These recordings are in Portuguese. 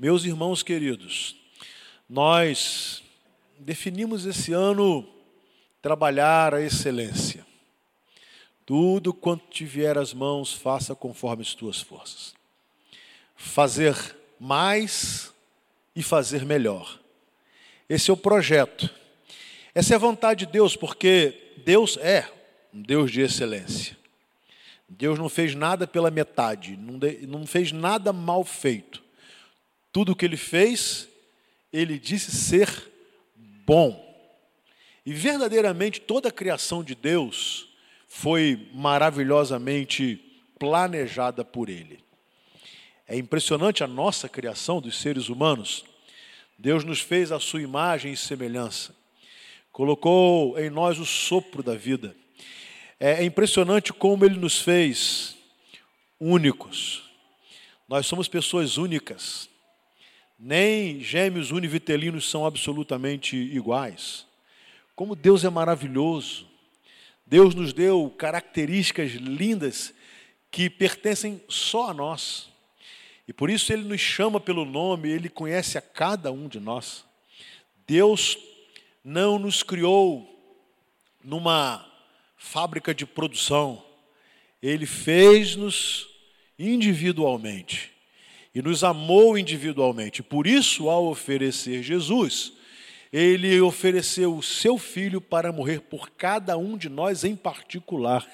Meus irmãos queridos, nós definimos esse ano trabalhar a excelência. Tudo quanto te vier às mãos, faça conforme as tuas forças. Fazer mais e fazer melhor. Esse é o projeto. Essa é a vontade de Deus, porque Deus é um Deus de excelência. Deus não fez nada pela metade, não, fez nada mal feito. Tudo o que ele fez, ele disse ser bom. E verdadeiramente toda a criação de Deus foi maravilhosamente planejada por ele. É impressionante a nossa criação dos seres humanos. Deus nos fez a sua imagem e semelhança. Colocou em nós o sopro da vida. É impressionante como ele nos fez únicos. Nós somos pessoas únicas. Nem gêmeos univitelinos são absolutamente iguais. Como Deus é maravilhoso. Deus nos deu características lindas que pertencem só a nós. E por isso ele nos chama pelo nome, ele conhece a cada um de nós. Deus não nos criou numa fábrica de produção, ele fez-nos individualmente e nos amou individualmente. Por isso, ao oferecer Jesus, ele ofereceu o seu filho para morrer por cada um de nós em particular.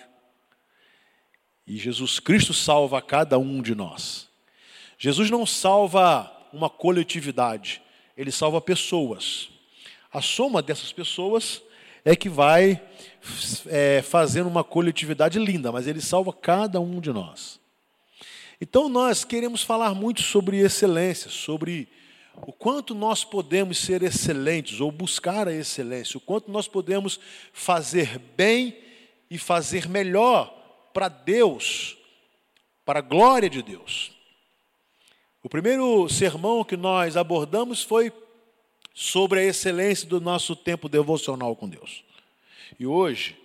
E Jesus Cristo salva cada um de nós. Jesus não salva uma coletividade, ele salva pessoas. A soma dessas pessoas é que vai é, fazendo uma coletividade linda, mas ele salva cada um de nós. Então nós queremos falar muito sobre excelência, sobre o quanto nós podemos ser excelentes ou buscar a excelência, o quanto nós podemos fazer bem e fazer melhor para Deus, para a glória de Deus. O primeiro sermão que nós abordamos foi sobre a excelência do nosso tempo devocional com Deus. E hoje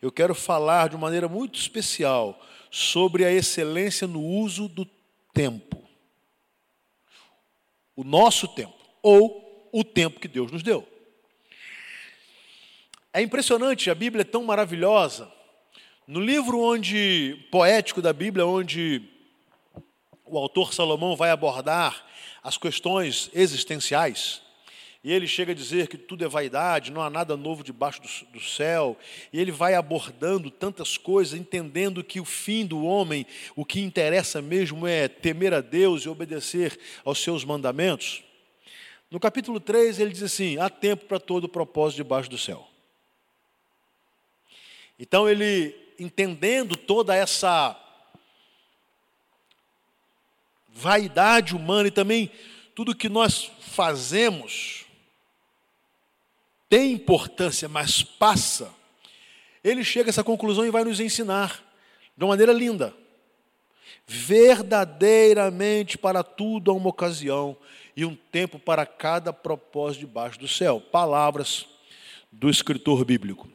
eu quero falar de maneira muito especial sobre a excelência no uso do tempo o nosso tempo, ou o tempo que Deus nos deu. É impressionante, a Bíblia é tão maravilhosa. No livro onde poético da Bíblia, onde o autor Salomão vai abordar as questões existenciais, e ele chega a dizer que tudo é vaidade, não há nada novo debaixo do, do, céu. E ele vai abordando tantas coisas, entendendo que o fim do homem, o que interessa mesmo é temer a Deus e obedecer aos seus mandamentos. No capítulo 3, ele diz assim: há tempo para todo propósito debaixo do céu. Então, ele, entendendo toda essa vaidade humana e também tudo que nós fazemos, tem importância, mas passa, ele chega a essa conclusão e vai nos ensinar de uma maneira linda. Verdadeiramente para tudo há uma ocasião e um tempo para cada propósito debaixo do céu. Palavras do escritor bíblico.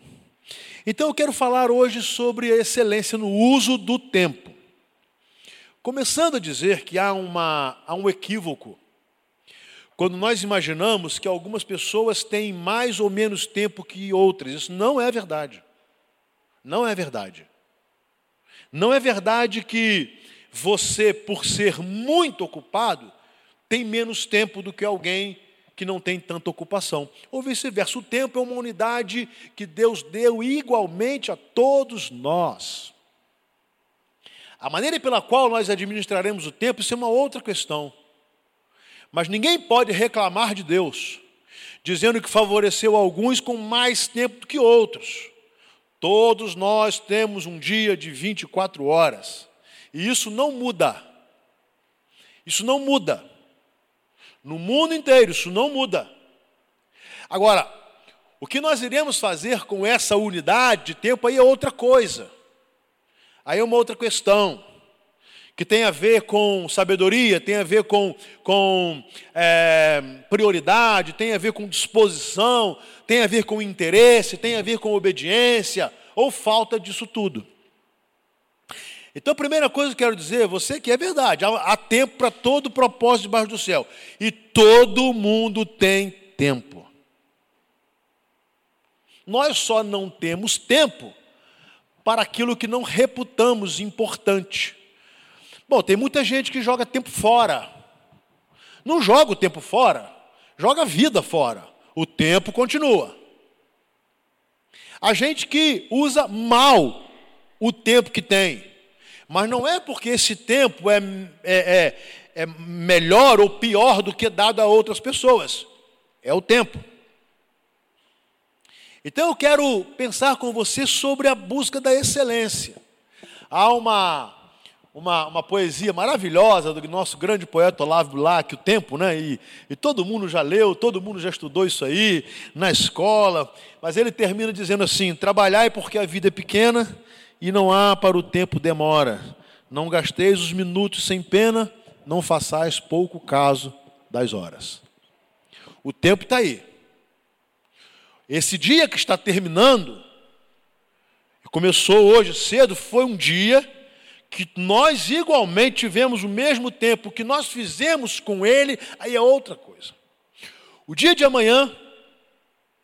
Então eu quero falar hoje sobre a excelência no uso do tempo. Começando a dizer que há, uma, há um equívoco quando nós imaginamos que algumas pessoas têm mais ou menos tempo que outras. Isso não é verdade. Não é verdade. Não é verdade que você, por ser muito ocupado, tem menos tempo do que alguém que não tem tanta ocupação. Ou vice-versa. O tempo é uma unidade que Deus deu igualmente a todos nós. A maneira pela qual nós administraremos o tempo, isso é uma outra questão. Mas ninguém pode reclamar de Deus, dizendo que favoreceu alguns com mais tempo do que outros. Todos nós temos um dia de 24 horas, e isso não muda. Isso não muda. No mundo inteiro, isso não muda. Agora, o que nós iremos fazer com essa unidade de tempo aí é outra coisa. Aí é uma outra questão que tem a ver com sabedoria, tem a ver com, com é, prioridade, tem a ver com disposição, tem a ver com interesse, tem a ver com obediência, ou falta disso tudo. Então, a primeira coisa que eu quero dizer, você que é verdade, há tempo para todo propósito debaixo do céu. E todo mundo tem tempo. Nós só não temos tempo para aquilo que não reputamos importante. Bom, tem muita gente que joga tempo fora. Não joga o tempo fora, joga a vida fora. O tempo continua. A gente que usa mal o tempo que tem. Mas não é porque esse tempo é, é, é, é melhor ou pior do que dado a outras pessoas. É o tempo. Então eu quero pensar com você sobre a busca da excelência. Há uma, uma, uma poesia maravilhosa do nosso grande poeta Olavo Bilac, O Tempo, né? E, e todo mundo já leu, todo mundo já estudou isso aí na escola, mas ele termina dizendo assim: trabalhai porque a vida é pequena e não há para o tempo demora. Não gasteis os minutos sem pena, não façais pouco caso das horas. O tempo está aí. Esse dia que está terminando, começou hoje cedo, foi um dia que nós igualmente tivemos o mesmo tempo que nós fizemos com ele, aí é outra coisa. O dia de amanhã,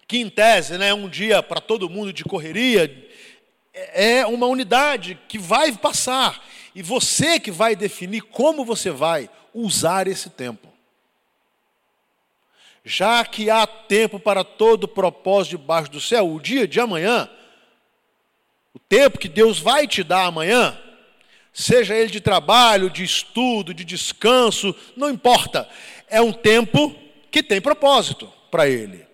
que em tese né, é um dia para todo mundo de correria, é, é uma unidade que vai passar. E você que vai definir como você vai usar esse tempo. Já que há tempo para todo propósito debaixo do céu, o dia de amanhã, o tempo que Deus vai te dar amanhã, seja ele de trabalho, de estudo, de descanso, não importa, é um tempo que tem propósito para ele.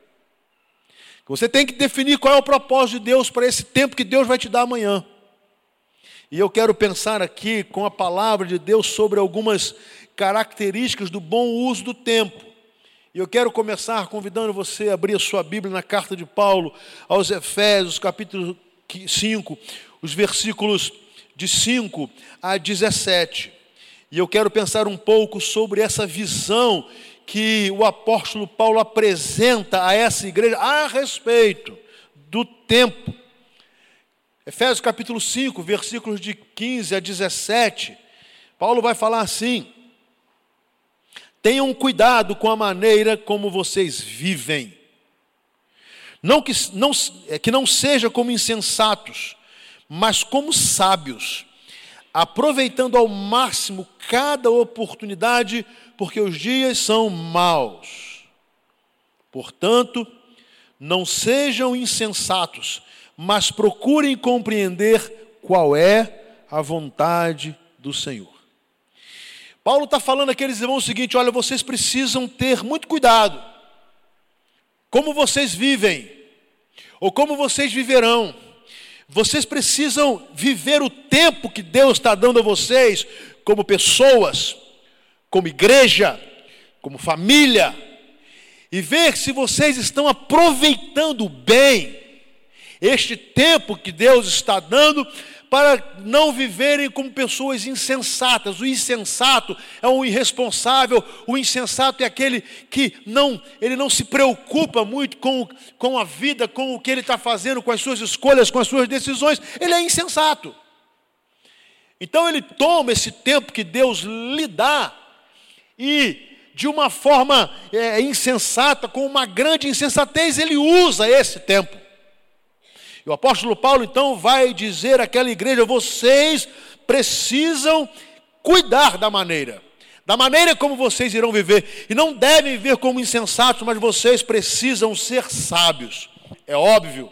Você tem que definir qual é o propósito de Deus para esse tempo que Deus vai te dar amanhã. E eu quero pensar aqui com a palavra de Deus sobre algumas características do bom uso do tempo. E eu quero começar convidando você a abrir a sua Bíblia na carta de Paulo aos Efésios, capítulo 5, os versículos de 5 a 17. E eu quero pensar um pouco sobre essa visão que o apóstolo Paulo apresenta a essa igreja a respeito do tempo. Efésios capítulo 5, versículos de 15 a 17. Paulo vai falar assim: Tenham cuidado com a maneira como vocês vivem. Não que não, é, que não seja como insensatos, mas como sábios, aproveitando ao máximo cada oportunidade porque os dias são maus. Portanto, não sejam insensatos, mas procurem compreender qual é a vontade do Senhor. Paulo está falando àqueles irmãos o seguinte: olha, vocês precisam ter muito cuidado. Como vocês vivem, ou como vocês viverão. Vocês precisam viver o tempo que Deus está dando a vocês, como pessoas, como igreja, como família, e ver se vocês estão aproveitando bem este tempo que Deus está dando para não viverem como pessoas insensatas. O insensato é um irresponsável, o insensato é aquele que não, ele não se preocupa muito com, com a vida, com o que ele está fazendo, com as suas escolhas, com as suas decisões. Ele é insensato. Então ele toma esse tempo que Deus lhe dá e de uma forma é, insensata, com uma grande insensatez, ele usa esse tempo. E o apóstolo Paulo então vai dizer àquela igreja: vocês precisam cuidar da maneira, da maneira como vocês irão viver, e não devem viver como insensatos, mas vocês precisam ser sábios. É óbvio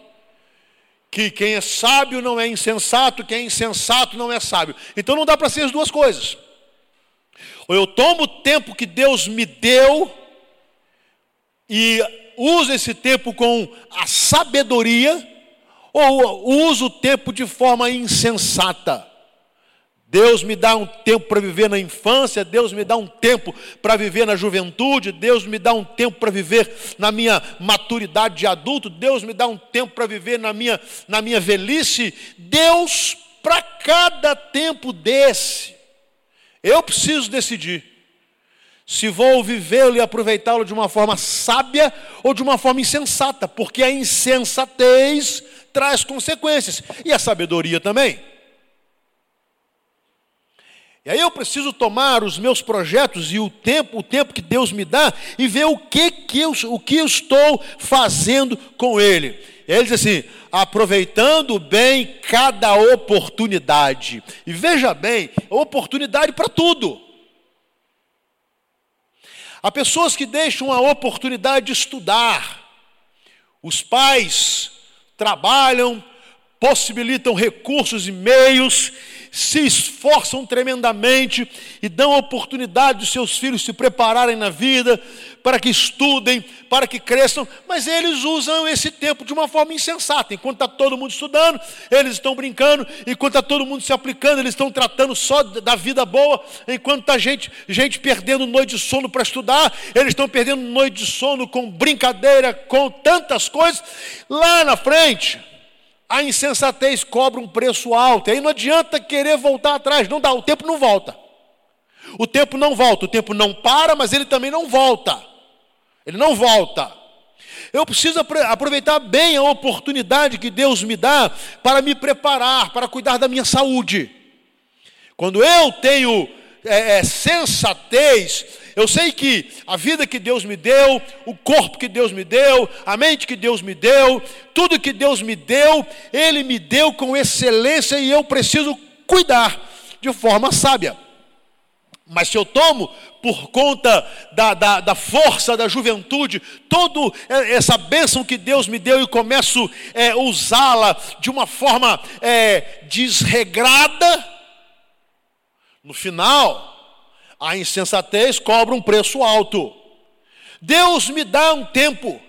que quem é sábio não é insensato, quem é insensato não é sábio. Então não dá para ser as duas coisas. Ou eu tomo o tempo que Deus me deu e uso esse tempo com a sabedoria, ou uso o tempo de forma insensata. Deus me dá um tempo para viver na infância, Deus me dá um tempo para viver na juventude, Deus me dá um tempo para viver na minha maturidade de adulto, Deus me dá um tempo para viver na minha, na minha velhice. Deus, para cada tempo desse, eu preciso decidir se vou vivê-lo e aproveitá-lo de uma forma sábia ou de uma forma insensata, porque a insensatez traz consequências e a sabedoria também. E aí eu preciso tomar os meus projetos e o tempo, o tempo que Deus me dá e ver o que que eu, o que eu estou fazendo com ele. E ele diz assim: aproveitando bem cada oportunidade. E veja bem, oportunidade para tudo. Há pessoas que deixam a oportunidade de estudar. Os pais trabalham, possibilitam recursos e meios se esforçam tremendamente e dão oportunidade dos seus filhos se prepararem na vida, para que estudem, para que cresçam, mas eles usam esse tempo de uma forma insensata. Enquanto está todo mundo estudando, eles estão brincando, enquanto está todo mundo se aplicando, eles estão tratando só da vida boa, enquanto está gente, gente perdendo noite de sono para estudar, eles estão perdendo noite de sono com brincadeira, com tantas coisas. Lá na frente, a insensatez cobra um preço alto. Aí não adianta querer voltar atrás, não dá, o tempo não volta. O tempo não volta, o tempo não para, mas ele também não volta. Ele não volta. Eu preciso aproveitar bem a oportunidade que Deus me dá para me preparar, para cuidar da minha saúde. Quando eu tenho é, é, sensatez, eu sei que a vida que Deus me deu, o corpo que Deus me deu, a mente que Deus me deu, tudo que Deus me deu, Ele me deu com excelência e eu preciso cuidar de forma sábia. Mas se eu tomo por conta da, da, da, força da juventude, toda essa bênção que Deus me deu e começo a é, usá-la de uma forma é, desregrada, no final, a insensatez cobra um preço alto. Deus me dá um tempo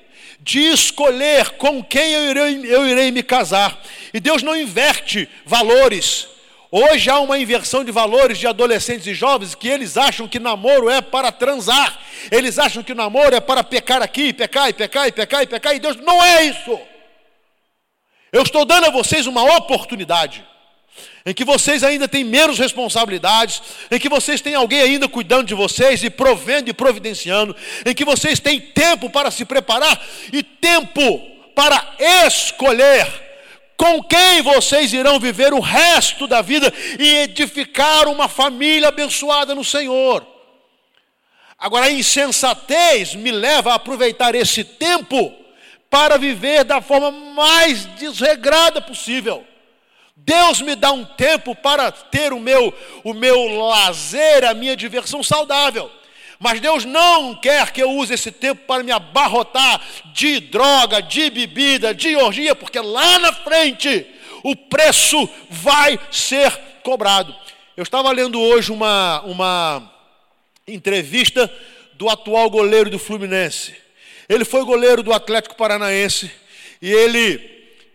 de escolher com quem eu irei, eu irei me casar. E Deus não inverte valores. Hoje há uma inversão de valores de adolescentes e jovens que eles acham que namoro é para transar. Eles acham que namoro é para pecar aqui, pecar e pecar e pecar e pecar. E Deus não é isso. Eu estou dando a vocês uma oportunidade em que vocês ainda têm menos responsabilidades, em que vocês têm alguém ainda cuidando de vocês e provendo e providenciando, em que vocês têm tempo para se preparar e tempo para escolher com quem vocês irão viver o resto da vida e edificar uma família abençoada no Senhor. Agora, a insensatez me leva a aproveitar esse tempo para viver da forma mais desregrada possível. Deus me dá um tempo para ter o meu, o meu lazer, a minha diversão saudável. Mas Deus não quer que eu use esse tempo para me abarrotar de droga, de bebida, de orgia, porque lá na frente o preço vai ser cobrado. Eu estava lendo hoje uma, uma entrevista do atual goleiro do Fluminense. Ele foi goleiro do Atlético Paranaense e ele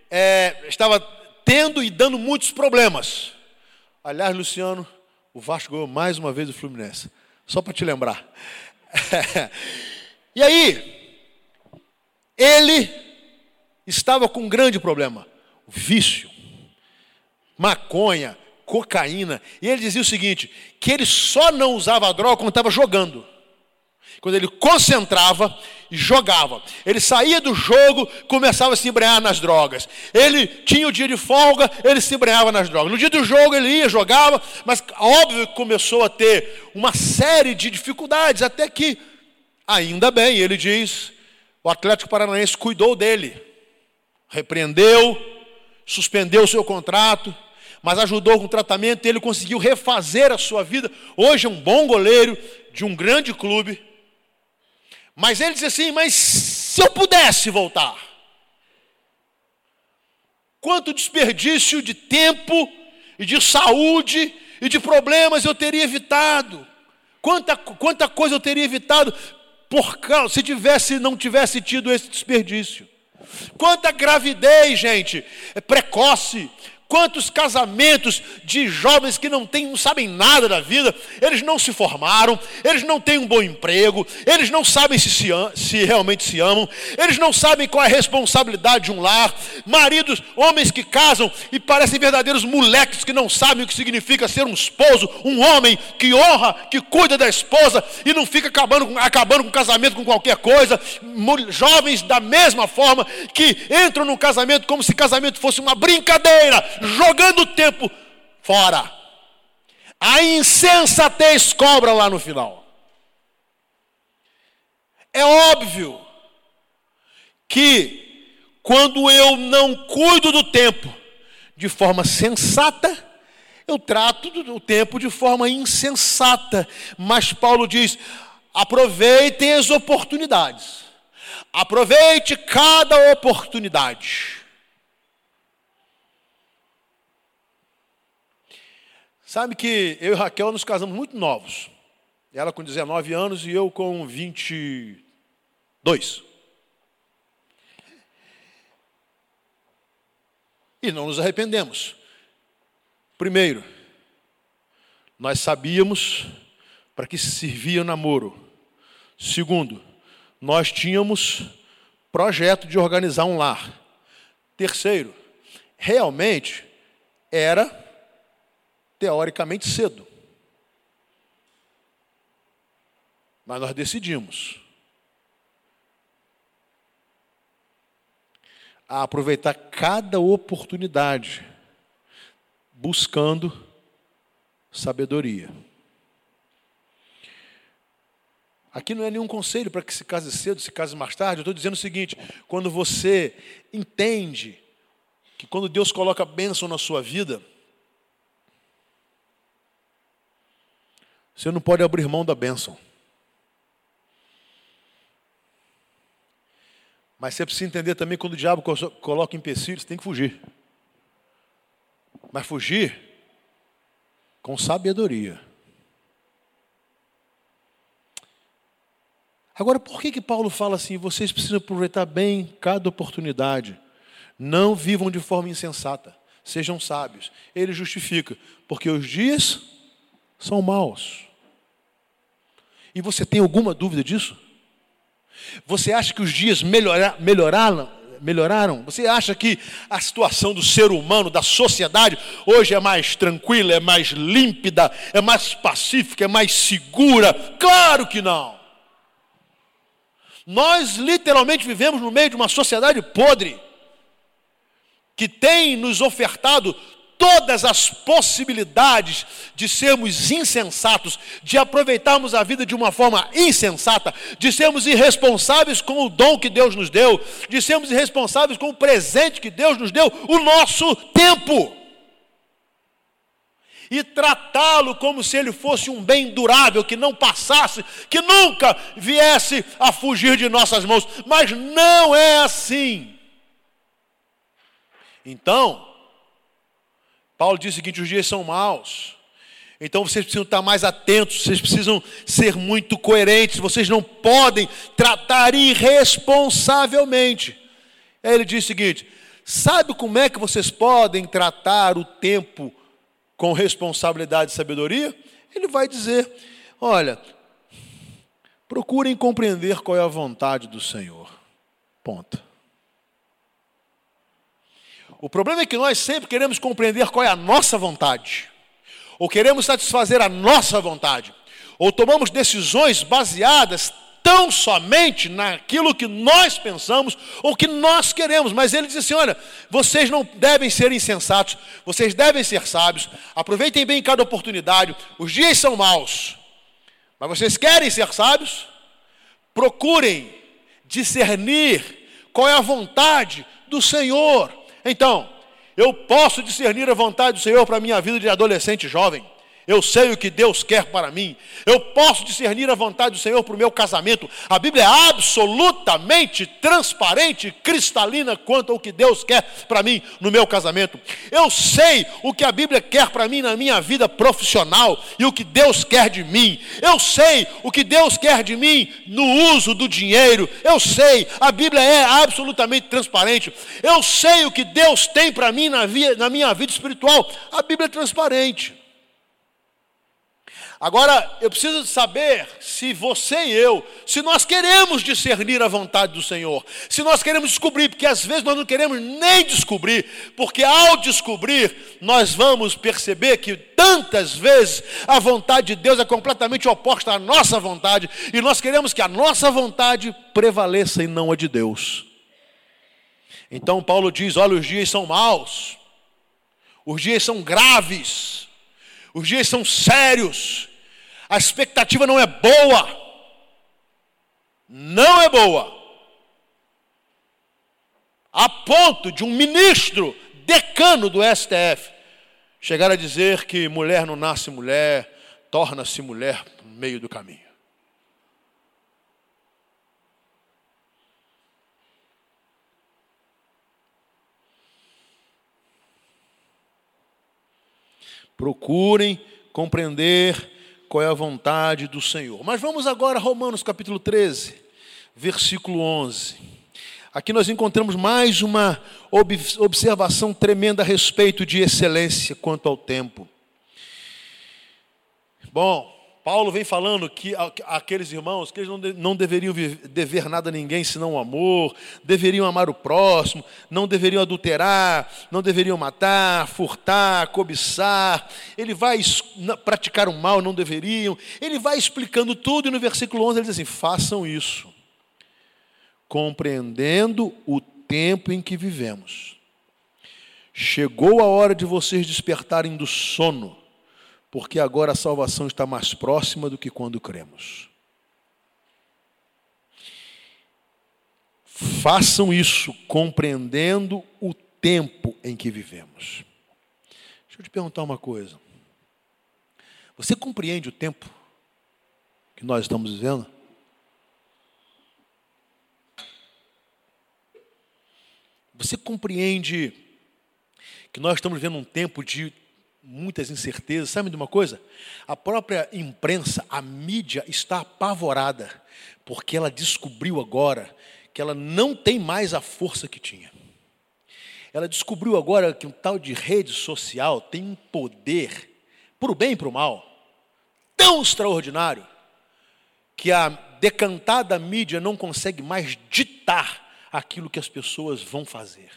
é, estava tendo e dando muitos problemas. Aliás, Luciano, o Vasco ganhou mais uma vez o Fluminense. Só para te lembrar. e aí, ele estava com um grande problema: vício, maconha, cocaína. E ele dizia o seguinte: que ele só não usava droga quando estava jogando. Quando ele concentrava e jogava. Ele saía do jogo, começava a se embrenhar nas drogas. Ele tinha o dia de folga, ele se embrenhava nas drogas. No dia do jogo ele ia, jogava, mas óbvio que começou a ter uma série de dificuldades, até que, ainda bem, ele diz, o Atlético Paranaense cuidou dele, repreendeu, suspendeu o seu contrato, mas ajudou com o tratamento e ele conseguiu refazer a sua vida. Hoje é um bom goleiro de um grande clube mas ele diz assim: Mas se eu pudesse voltar, quanto desperdício de tempo e de saúde e de problemas eu teria evitado, quanta, quanta coisa eu teria evitado por causa, se tivesse, não tivesse tido esse desperdício. Quanta gravidez, gente, é precoce, Quantos casamentos de jovens que não, tem, não sabem nada da vida, eles não se formaram, eles não têm um bom emprego, eles não sabem se, se, se realmente se amam, eles não sabem qual é a responsabilidade de um lar. Maridos, homens que casam e parecem verdadeiros moleques que não sabem o que significa ser um esposo, um homem que honra, que cuida da esposa e não fica acabando, acabando com o casamento com qualquer coisa. Jovens da mesma forma que entram no casamento como se casamento fosse uma brincadeira jogando o tempo fora. a insensatez cobra lá no final. É óbvio que quando eu não cuido do tempo de forma sensata, eu trato o tempo de forma insensata. Mas Paulo diz: aproveitem as oportunidades. Aproveite cada oportunidade. Sabe que eu e Raquel nos casamos muito novos. Ela com 19 anos e eu com 22. E não nos arrependemos. Primeiro, nós sabíamos para que se servia o namoro. Segundo, nós tínhamos projeto de organizar um lar. Terceiro, realmente era teoricamente cedo. Mas nós decidimos a aproveitar cada oportunidade buscando sabedoria. Aqui não é nenhum conselho para que se case cedo, se case mais tarde. Eu estou dizendo o seguinte: quando você entende que quando Deus coloca bênção na sua vida, você não pode abrir mão da bênção. Mas você precisa entender também quando o diabo coloca empecilhos, tem que fugir mas fugir com sabedoria. Agora, por que, que Paulo fala assim? Vocês precisam aproveitar bem cada oportunidade. Não vivam de forma insensata. Sejam sábios. Ele justifica, porque os dias são maus. E você tem alguma dúvida disso? Você acha que os dias melhorar, melhoraram, melhoraram? Você acha que a situação do ser humano, da sociedade, hoje é mais tranquila, é mais límpida, é mais pacífica, é mais segura? Claro que não. Nós literalmente vivemos no meio de uma sociedade podre, que tem nos ofertado todas as possibilidades de sermos insensatos, de aproveitarmos a vida de uma forma insensata, de sermos irresponsáveis com o dom que Deus nos deu, de sermos irresponsáveis com o presente que Deus nos deu, o nosso tempo. E tratá-lo como se ele fosse um bem durável, que não passasse, que nunca viesse a fugir de nossas mãos. Mas não é assim. Então, Paulo diz o seguinte: os dias são maus. Então vocês precisam estar mais atentos, vocês precisam ser muito coerentes, vocês não podem tratar irresponsavelmente. Aí ele diz o seguinte: sabe como é que vocês podem tratar o tempo com responsabilidade e sabedoria? Ele vai dizer: olha, procurem compreender qual é a vontade do Senhor. Ponto. O problema é que nós sempre queremos compreender qual é a nossa vontade, ou queremos satisfazer a nossa vontade, ou tomamos decisões baseadas tão somente naquilo que nós pensamos ou que nós queremos. Mas ele diz assim: olha, vocês não devem ser insensatos, vocês devem ser sábios, aproveitem bem cada oportunidade, os dias são maus, mas vocês querem ser sábios? Procurem discernir qual é a vontade do Senhor. Então, eu posso discernir a vontade do Senhor para a minha vida de adolescente jovem. Eu sei o que Deus quer para mim. Eu posso discernir a vontade do Senhor para o meu casamento. A Bíblia é absolutamente transparente, cristalina quanto ao que Deus quer para mim no meu casamento. Eu sei o que a Bíblia quer para mim na minha vida profissional e o que Deus quer de mim. Eu sei o que Deus quer de mim no uso do dinheiro. Eu sei, a Bíblia é absolutamente transparente. Eu sei o que Deus tem para mim na, via, na minha vida espiritual. A Bíblia é transparente. Agora, eu preciso saber se você e eu, se nós queremos discernir a vontade do Senhor, se nós queremos descobrir, porque às vezes nós não queremos nem descobrir, porque ao descobrir, nós vamos perceber que tantas vezes a vontade de Deus é completamente oposta à nossa vontade, e nós queremos que a nossa vontade prevaleça e não a de Deus. Então Paulo diz: olha, os dias são maus, os dias são graves, Os dias são sérios. A expectativa não é boa. Não é boa. A ponto de um ministro decano do STF chegar a dizer que mulher não nasce mulher, torna-se mulher no meio do caminho. Procurem compreender qual é a vontade do Senhor. Mas vamos agora a Romanos capítulo 13, versículo 11. Aqui nós encontramos mais uma observação tremenda a respeito de excelência quanto ao tempo. Bom, Paulo vem falando que aqueles irmãos, que eles não, deveriam dever nada a ninguém senão o amor, deveriam amar o próximo, não deveriam adulterar, não deveriam matar, furtar, cobiçar. Ele vai praticar o mal, não deveriam. Ele vai explicando tudo e no versículo 11 ele diz assim: façam isso, compreendendo o tempo em que vivemos. Chegou a hora de vocês despertarem do sono porque agora a salvação está mais próxima do que quando cremos. Façam isso compreendendo o tempo em que vivemos. Deixa eu te perguntar uma coisa. Você compreende o tempo que nós estamos vivendo? Você compreende que nós estamos vivendo um tempo de muitas incertezas. Sabe de uma coisa? A própria imprensa, a mídia está apavorada, porque ela descobriu agora que ela não tem mais a força que tinha. Ela descobriu agora que um tal de rede social tem um poder, para o bem e para o mal, tão extraordinário, que a decantada mídia não consegue mais ditar aquilo que as pessoas vão fazer.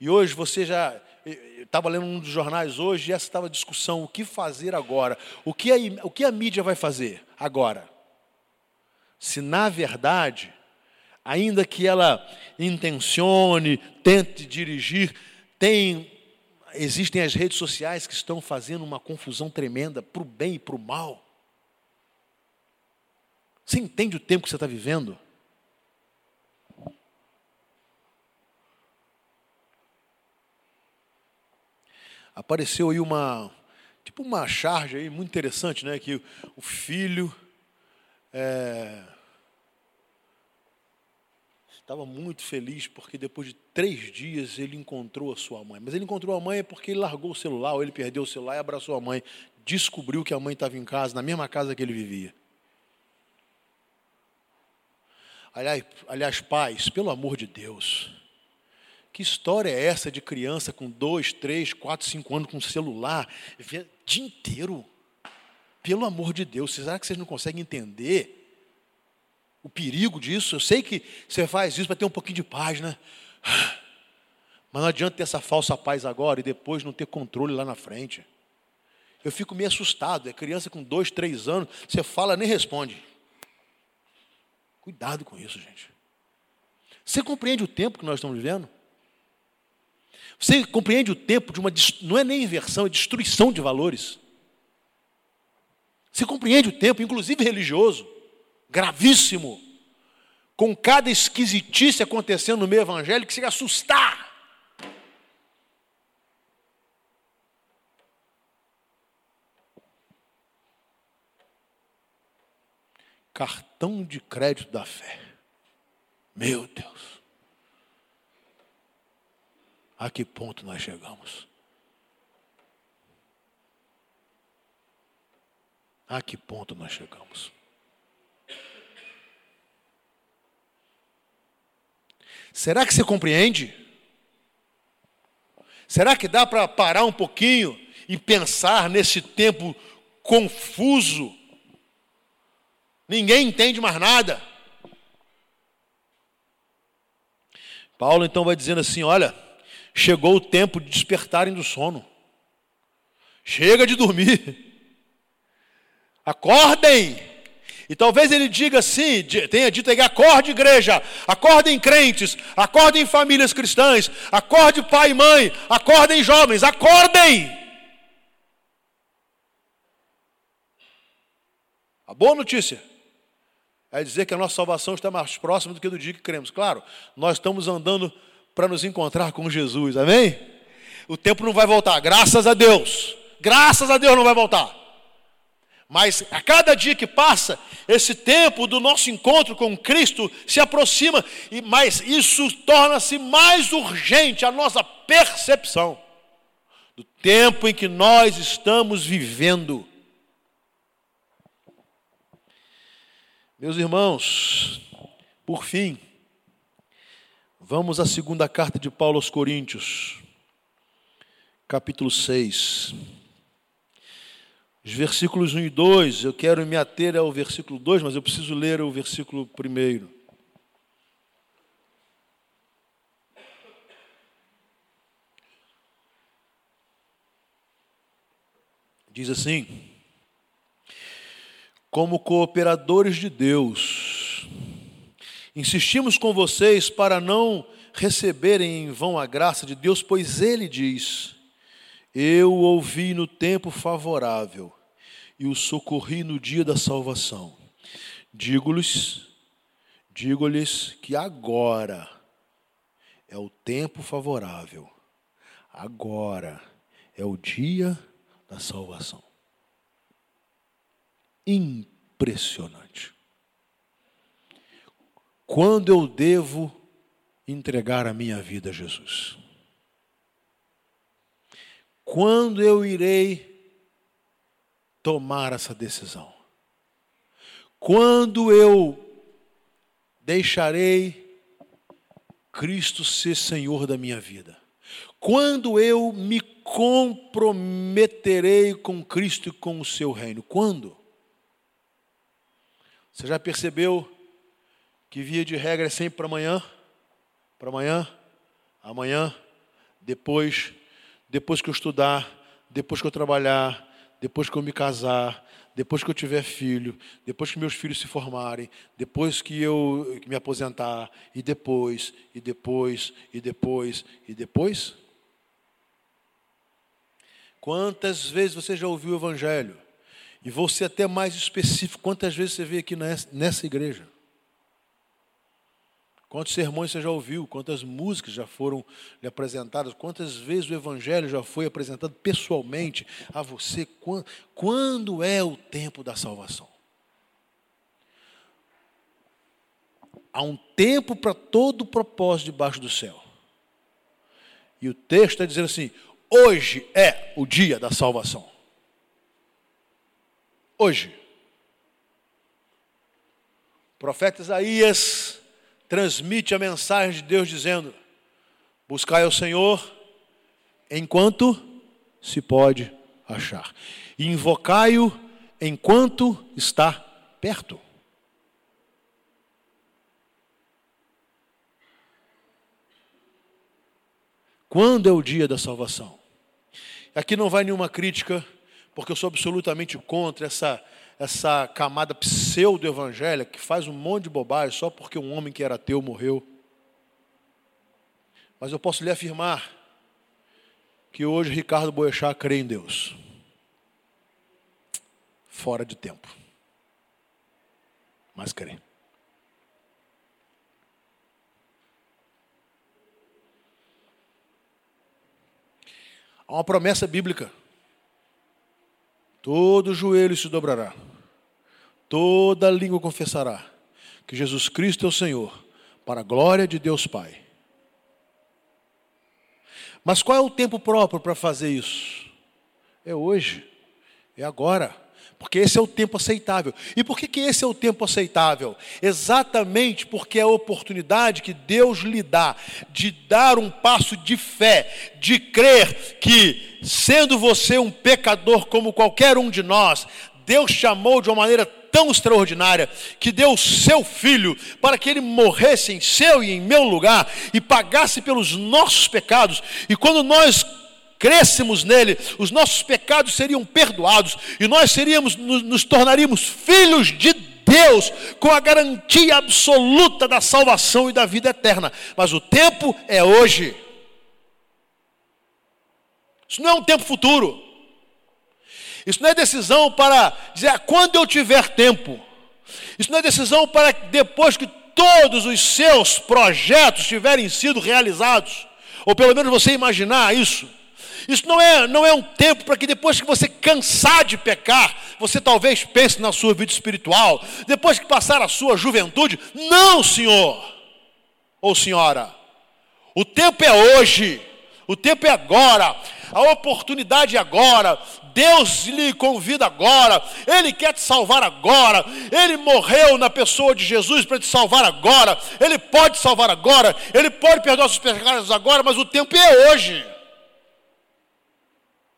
E hoje você já estava lendo um dos jornais hoje e essa estava a discussão: o que fazer agora? O que, a, o que a mídia vai fazer agora? Se na verdade, ainda que ela intencione, tente dirigir, tem, existem as redes sociais que estão fazendo uma confusão tremenda para o bem e para o mal. Você entende o tempo que você está vivendo? Apareceu aí uma, tipo uma charge aí muito interessante, né? Que o filho é, estava muito feliz porque depois de três dias ele encontrou a sua mãe. Mas ele encontrou a mãe porque ele largou o celular, ou ele perdeu o celular e abraçou a mãe. Descobriu que a mãe estava em casa, na mesma casa que ele vivia. Aliás, aliás, pais, pelo amor de Deus, que história é essa de criança com dois, três, quatro, cinco anos com celular, dia inteiro? Pelo amor de Deus, será que vocês não conseguem entender o perigo disso? Eu sei que você faz isso para ter um pouquinho de paz, né? Mas não adianta ter essa falsa paz agora e depois não ter controle lá na frente. Eu fico meio assustado. É criança com dois, três anos, você fala, nem responde. Cuidado com isso, gente. Você compreende o tempo que nós estamos vivendo? Você compreende o tempo de uma. Não é nem inversão, é destruição de valores. Você compreende o tempo, inclusive religioso, gravíssimo, com cada esquisitice acontecendo no meio evangélico que chega assustar. Cartão de crédito da fé. Meu Deus. A que ponto nós chegamos? A que ponto nós chegamos? Será que você compreende? Será que dá para parar um pouquinho e pensar nesse tempo confuso? Ninguém entende mais nada. Paulo então vai dizendo assim: olha, chegou o tempo de despertarem do sono. Chega de dormir. Acordem! E talvez ele diga assim, tenha dito aí, acorde igreja, acordem crentes, acordem famílias cristãs, acorde pai e mãe, acordem jovens, acordem! A boa notícia é dizer que a nossa salvação está mais próxima do que do dia que cremos. Claro, nós estamos andando para nos encontrar com Jesus, amém? O tempo não vai voltar, graças a Deus. Graças a Deus não vai voltar. Mas a cada dia que passa, esse tempo do nosso encontro com Cristo se aproxima, e mais isso torna-se mais urgente a nossa percepção do tempo em que nós estamos vivendo. Meus irmãos, por fim, vamos à segunda carta de Paulo aos Coríntios, capítulo 6. Os versículos 1 e 2, eu quero me ater ao versículo 2, mas eu preciso ler o versículo 1. Diz assim: Como cooperadores de Deus, insistimos com vocês para não receberem em vão a graça de Deus, pois Ele diz: Eu ouvi no tempo favorável e o socorri no dia da salvação. Digo-lhes, digo-lhes que agora é o tempo favorável. Agora é o dia da salvação. Impressionante. Quando eu devo entregar a minha vida a Jesus? Quando eu irei tomar essa decisão. Quando eu deixarei Cristo ser Senhor da minha vida? Quando eu me comprometerei com Cristo e com o seu reino? Quando? Você já percebeu que via de regra é sempre para amanhã? Para amanhã? Amanhã? Depois? Depois que eu estudar? Depois que eu trabalhar? depois que eu me casar, depois que eu tiver filho, depois que meus filhos se formarem, depois que eu me aposentar, e depois, e depois, e depois, e depois? Quantas vezes você já ouviu o Evangelho? E vou ser até mais específico, quantas vezes você veio aqui nessa igreja? Quantos sermões você já ouviu? Quantas músicas já foram lhe apresentadas? Quantas vezes o Evangelho já foi apresentado pessoalmente a você? Quando é o tempo da salvação? Há um tempo para todo o propósito debaixo do céu. E o texto está dizendo assim: hoje é o dia da salvação. Hoje. O profeta Isaías transmite a mensagem de Deus dizendo: Buscai ao Senhor enquanto se pode achar, invocai-o enquanto está perto. Quando é o dia da salvação? Aqui não vai nenhuma crítica, porque eu sou absolutamente contra essa essa camada pseudo-evangélica que faz um monte de bobagem só porque um homem que era ateu morreu. Mas eu posso lhe afirmar que hoje Ricardo Boechat crê em Deus. Fora de tempo. Mas crê. Há uma promessa bíblica Todo joelho se dobrará, toda língua confessará que Jesus Cristo é o Senhor, para a glória de Deus Pai. Mas qual é o tempo próprio para fazer isso? É hoje, é agora porque esse é o tempo aceitável. E por que, que esse é o tempo aceitável? Exatamente porque é a oportunidade que Deus lhe dá de dar um passo de fé, de crer que, sendo você um pecador como qualquer um de nós, Deus chamou de uma maneira tão extraordinária que deu o seu filho para que ele morresse em seu e em meu lugar e pagasse pelos nossos pecados. E quando nós crêssemos nele, os nossos pecados seriam perdoados e nós seríamos, nos, tornaríamos filhos de Deus com a garantia absoluta da salvação e da vida eterna. Mas o tempo é hoje. Isso não é um tempo futuro. Isso não é decisão para dizer ah, quando eu tiver tempo. Isso não é decisão para depois que todos os seus projetos tiverem sido realizados, ou pelo menos você imaginar isso. Isso não é, não é um tempo para que depois que você cansar de pecar, você talvez pense na sua vida espiritual, depois que passar a sua juventude. Não, senhor ou senhora. O tempo é hoje, o tempo é agora, a oportunidade é agora. Deus lhe convida agora, Ele quer te salvar agora, Ele morreu na pessoa de Jesus para te salvar agora, Ele pode salvar agora, Ele pode perdoar seus pecados agora, mas o tempo é hoje.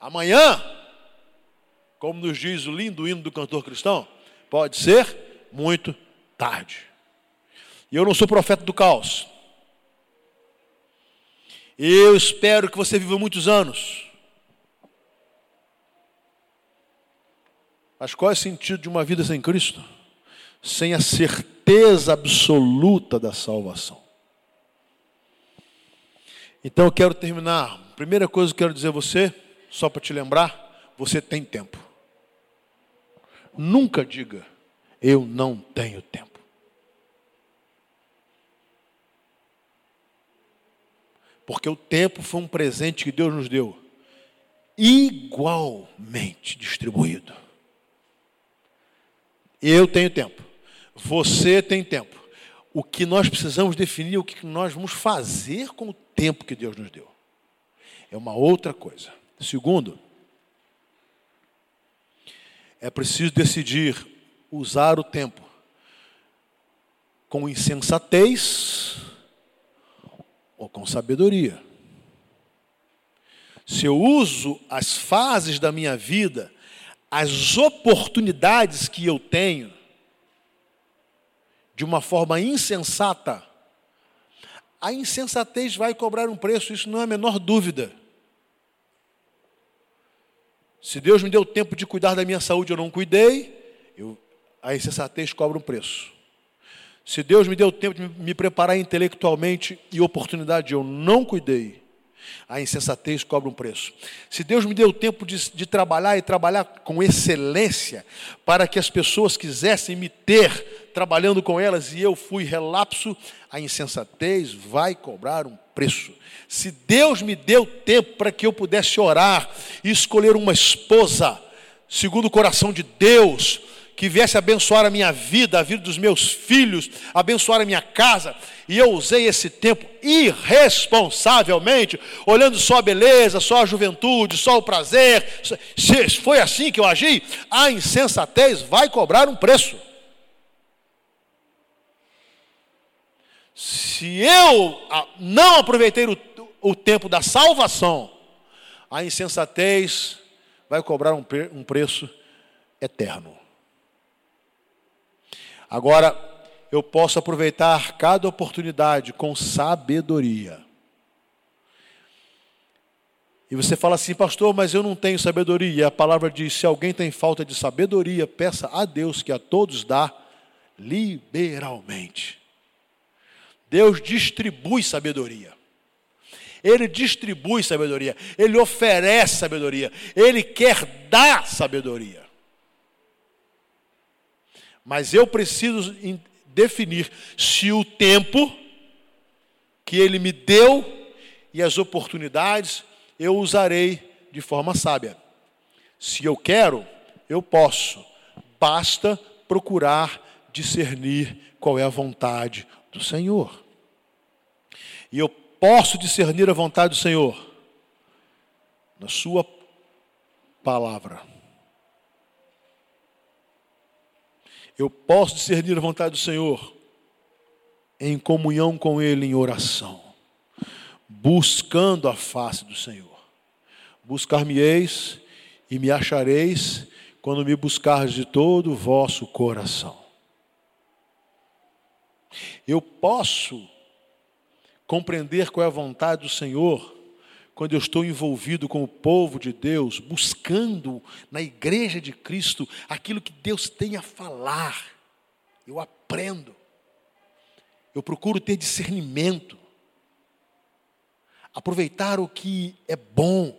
Amanhã, como nos diz o lindo hino do cantor cristão, pode ser muito tarde. E eu não sou profeta do caos. Eu espero que você viva muitos anos. Mas qual é o sentido de uma vida sem Cristo? Sem a certeza absoluta da salvação. Então eu quero terminar. Primeira coisa que eu quero dizer a você, só para te lembrar, você tem tempo. Nunca diga, eu não tenho tempo. Porque o tempo foi um presente que Deus nos deu, igualmente distribuído. Eu tenho tempo. Você tem tempo. O que nós precisamos definir é o que nós vamos fazer com o tempo que Deus nos deu. É uma outra coisa. Segundo, é preciso decidir usar o tempo com insensatez ou com sabedoria. Se eu uso as fases da minha vida as oportunidades que eu tenho de uma forma insensata, a insensatez vai cobrar um preço, isso não é a menor dúvida. Se Deus me deu tempo de cuidar da minha saúde, eu não cuidei, eu, a insensatez cobra um preço. Se Deus me deu tempo de me preparar intelectualmente e oportunidade, eu não cuidei, a insensatez cobra um preço. Se Deus me deu tempo de, de, trabalhar e trabalhar com excelência, para que as pessoas quisessem me ter trabalhando com elas e eu fui relapso, a insensatez vai cobrar um preço. Se Deus me deu tempo para que eu pudesse orar e escolher uma esposa, segundo o coração de Deus, que viesse abençoar a minha vida, a vida dos meus filhos, abençoar a minha casa, e eu usei esse tempo irresponsavelmente, olhando só a beleza, só a juventude, só o prazer. Se foi assim que eu agi, a insensatez vai cobrar um preço. Se eu não aproveitei o, o tempo da salvação, a insensatez vai cobrar um, um preço eterno. Agora, eu posso aproveitar cada oportunidade com sabedoria. E você fala assim, pastor, mas eu não tenho sabedoria. E a palavra diz: se alguém tem falta de sabedoria, peça a Deus que a todos dá liberalmente. Deus distribui sabedoria. Ele distribui sabedoria. Ele oferece sabedoria. Ele quer dar sabedoria. Mas eu preciso definir se o tempo que Ele me deu e as oportunidades eu usarei de forma sábia. Se eu quero, eu posso. Basta procurar discernir qual é a vontade do Senhor. E eu posso discernir a vontade do Senhor na Sua palavra. Eu posso discernir a vontade do Senhor em comunhão com Ele em oração, buscando a face do Senhor. Buscar-me-eis e me achareis quando me buscardes de todo o vosso coração. Eu posso compreender qual é a vontade do Senhor quando eu estou envolvido com o povo de Deus, buscando na igreja de Cristo aquilo que Deus tem a falar, eu aprendo, eu procuro ter discernimento, aproveitar o que é bom,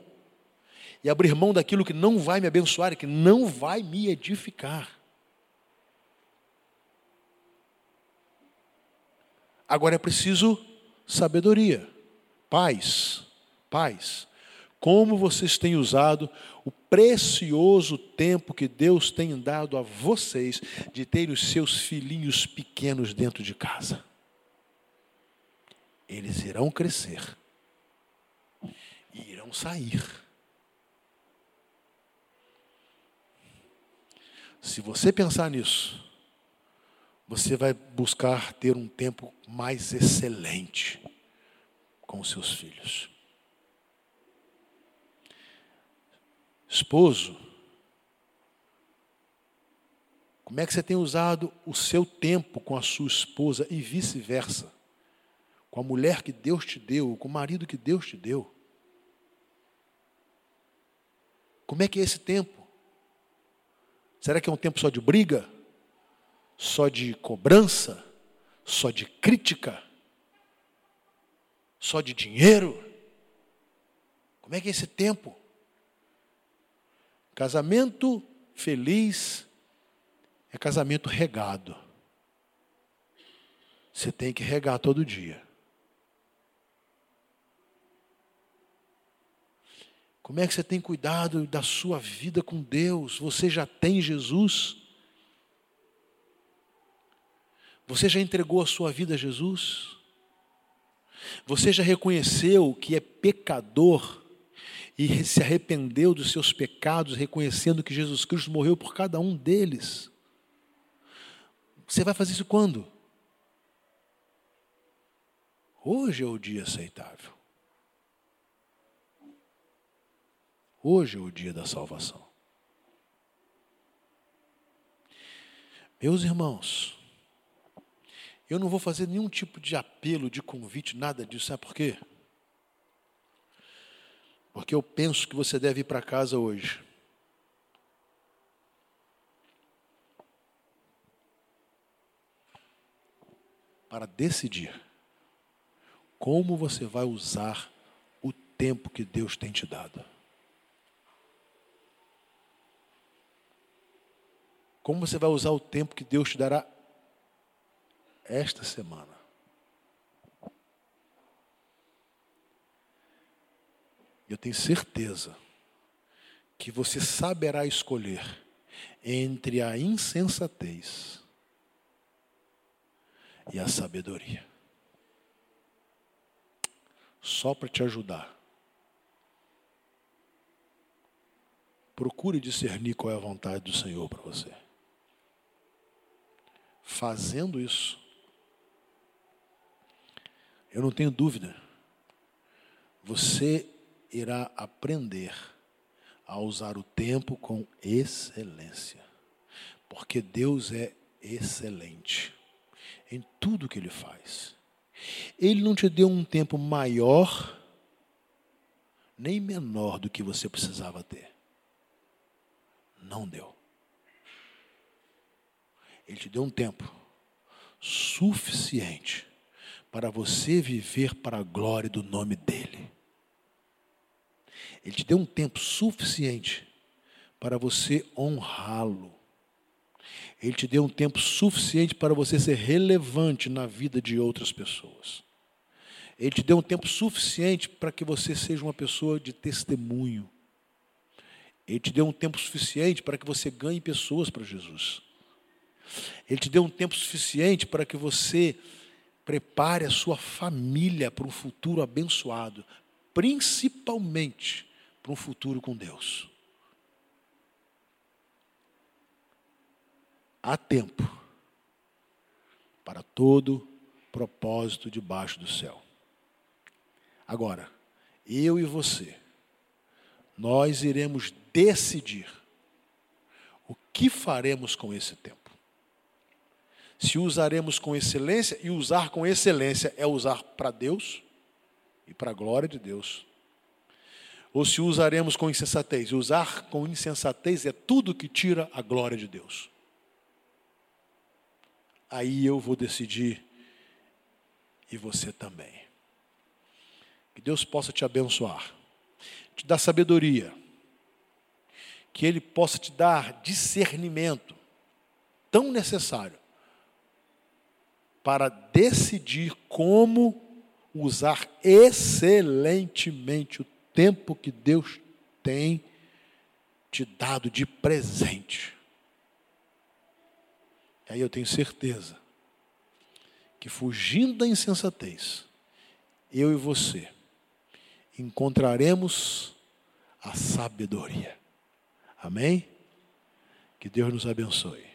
e abrir mão daquilo que não vai me abençoar e que não vai me edificar. Agora é preciso sabedoria. Pais, pais, como vocês têm usado o precioso tempo que Deus tem dado a vocês de ter os seus filhinhos pequenos dentro de casa. Eles irão crescer e irão sair. Se você pensar nisso, você vai buscar ter um tempo mais excelente com os seus filhos. Esposo, como é que você tem usado o seu tempo com a sua esposa e vice-versa? Com a mulher que Deus te deu, com o marido que Deus te deu? Como é que é esse tempo? Será que é um tempo só de briga? Só de cobrança, só de crítica, só de dinheiro. Como é que é esse tempo? Casamento feliz é casamento regado. Você tem que regar todo dia. Como é que você tem cuidado da sua vida com Deus? Você já tem Jesus? Você já entregou a sua vida a Jesus? Você já reconheceu que é pecador e se arrependeu dos seus pecados, reconhecendo que Jesus Cristo morreu por cada um deles? Você vai fazer isso quando? Hoje é o dia aceitável. Hoje é o dia da salvação. Meus irmãos, eu não vou fazer nenhum tipo de apelo, de convite, nada disso. Sabe por quê? Porque eu penso que você deve ir para casa hoje. Para decidir como você vai usar o tempo que Deus tem te dado. Como você vai usar o tempo que Deus te dará esta semana. Eu tenho certeza que você saberá escolher entre a insensatez e a sabedoria. Só para te ajudar. Procure discernir qual é a vontade do Senhor para você. Fazendo isso, eu não tenho dúvida. Você irá aprender a usar o tempo com excelência. Porque Deus é excelente em tudo que Ele faz. Ele não te deu um tempo maior, nem menor do que você precisava ter. Não deu. Ele te deu um tempo suficiente para você viver para a glória do nome dEle. Ele te deu um tempo suficiente para você honrá-lo. Ele te deu um tempo suficiente para você ser relevante na vida de outras pessoas. Ele te deu um tempo suficiente para que você seja uma pessoa de testemunho. Ele te deu um tempo suficiente para que você ganhe pessoas para Jesus. Ele te deu um tempo suficiente para que você Prepare a sua família para um futuro abençoado, principalmente para um futuro com Deus. Há tempo para todo propósito debaixo do céu. Agora, eu e você, nós iremos decidir o que faremos com esse tempo se usaremos com excelência, e usar com excelência é usar para Deus e para a glória de Deus. Ou se usaremos com insensatez. Usar com insensatez é tudo que tira a glória de Deus. Aí eu vou decidir e você também. Que Deus possa te abençoar, te dar sabedoria, que Ele possa te dar discernimento tão necessário para decidir como usar excelentemente o tempo que Deus tem te dado de presente. Aí eu tenho certeza que fugindo da insensatez, eu e você encontraremos a sabedoria. Amém? Que Deus nos abençoe.